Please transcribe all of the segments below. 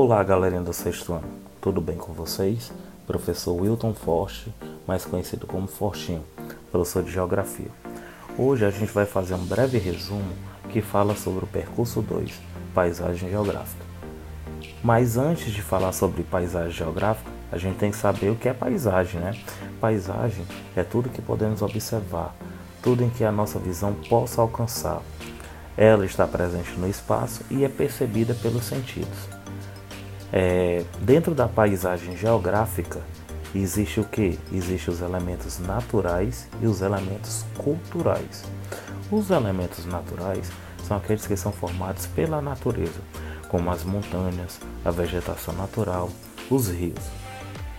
Olá, galerinha do sexto ano, tudo bem com vocês? Professor Wilton Forte, mais conhecido como Fortinho, professor de Geografia. Hoje a gente vai fazer um breve resumo que fala sobre o percurso 2, Paisagem Geográfica. Mas antes de falar sobre paisagem geográfica, a gente tem que saber o que é paisagem, né? Paisagem é tudo que podemos observar, tudo em que a nossa visão possa alcançar. Ela está presente no espaço e é percebida pelos sentidos. É, dentro da paisagem geográfica existe o que? Existem os elementos naturais e os elementos culturais. Os elementos naturais são aqueles que são formados pela natureza, como as montanhas, a vegetação natural, os rios.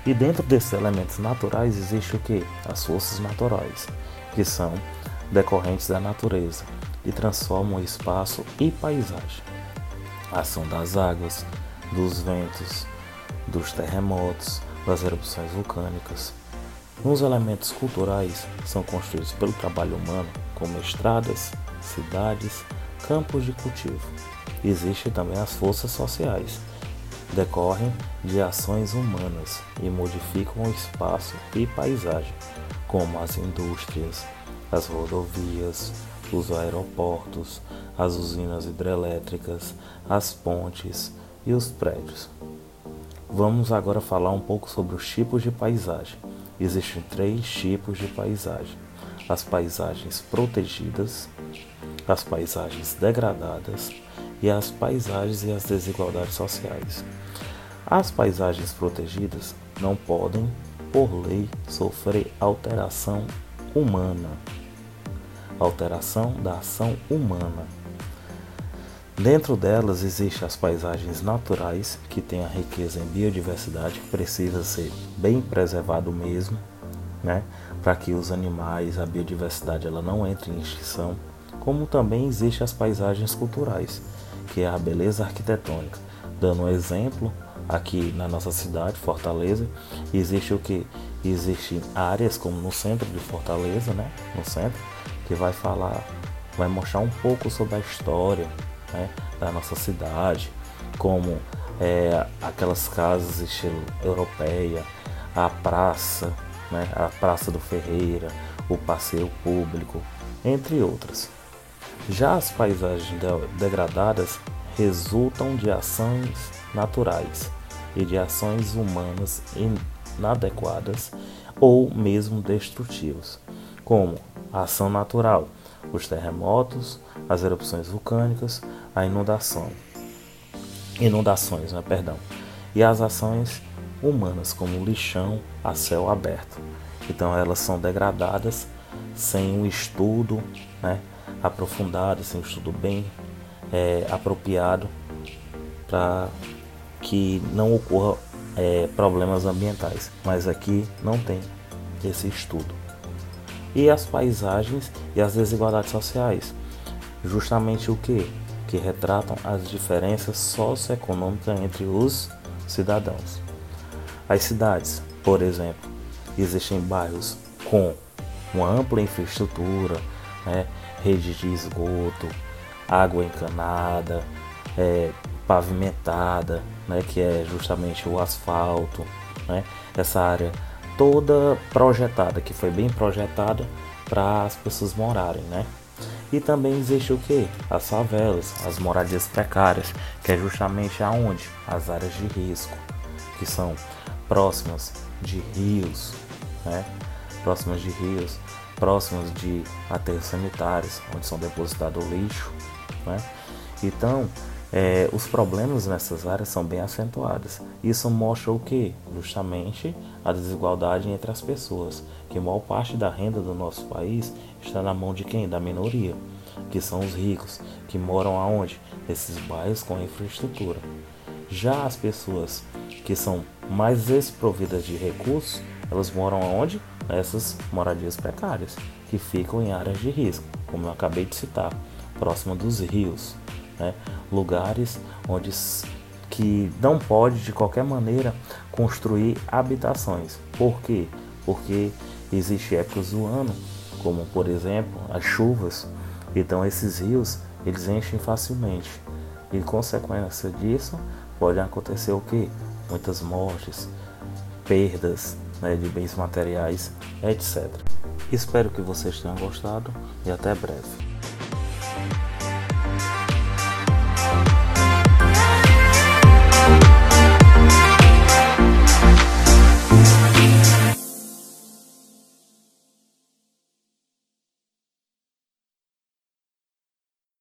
E dentro desses elementos naturais existe o que? As forças naturais, que são decorrentes da natureza e transformam o espaço e paisagem. A ação das águas, dos ventos, dos terremotos, das erupções vulcânicas. Os elementos culturais são construídos pelo trabalho humano, como estradas, cidades, campos de cultivo. Existem também as forças sociais, decorrem de ações humanas e modificam o espaço e paisagem, como as indústrias, as rodovias, os aeroportos, as usinas hidrelétricas, as pontes, e os prédios. Vamos agora falar um pouco sobre os tipos de paisagem. Existem três tipos de paisagem: as paisagens protegidas, as paisagens degradadas e as paisagens e as desigualdades sociais. As paisagens protegidas não podem, por lei, sofrer alteração humana. Alteração da ação humana Dentro delas existem as paisagens naturais, que têm a riqueza em biodiversidade, que precisa ser bem preservado mesmo, né? para que os animais, a biodiversidade ela não entre em extinção, como também existem as paisagens culturais, que é a beleza arquitetônica. Dando um exemplo, aqui na nossa cidade, Fortaleza, existe o que? Existem áreas como no centro de Fortaleza, né? No centro, que vai falar, vai mostrar um pouco sobre a história, né, da nossa cidade, como é, aquelas casas estilo europeia, a praça, né, a Praça do Ferreira, o passeio público, entre outras. Já as paisagens degradadas resultam de ações naturais e de ações humanas inadequadas ou mesmo destrutivas, como ação natural, os terremotos, as erupções vulcânicas, a inundação, inundações, né, perdão, e as ações humanas como lixão a céu aberto. Então elas são degradadas sem um estudo né, aprofundado, sem um estudo bem é, apropriado para que não ocorra é, problemas ambientais. Mas aqui não tem esse estudo. E as paisagens e as desigualdades sociais. Justamente o que? que retratam as diferenças socioeconômicas entre os cidadãos. As cidades, por exemplo, existem bairros com uma ampla infraestrutura, né, rede de esgoto, água encanada, é, pavimentada, né, que é justamente o asfalto, né, essa área toda projetada, que foi bem projetada para as pessoas morarem, né? E também existe o que? As favelas, as moradias precárias, que é justamente aonde? As áreas de risco, que são próximas de rios, né? próximas de rios, próximas de aterros sanitários, onde são depositados lixo. Né? Então, é, os problemas nessas áreas são bem acentuados. Isso mostra o que? Justamente a desigualdade entre as pessoas, que maior parte da renda do nosso país está na mão de quem? Da minoria, que são os ricos, que moram aonde? Nesses bairros com infraestrutura. Já as pessoas que são mais desprovidas de recursos, elas moram aonde? Nessas moradias precárias, que ficam em áreas de risco, como eu acabei de citar, próxima dos rios né? lugares onde que não pode de qualquer maneira construir habitações. Por quê? Porque existe épocas do ano, como por exemplo as chuvas, então esses rios eles enchem facilmente e consequência disso podem acontecer o que? Muitas mortes, perdas né, de bens materiais, etc. Espero que vocês tenham gostado e até breve.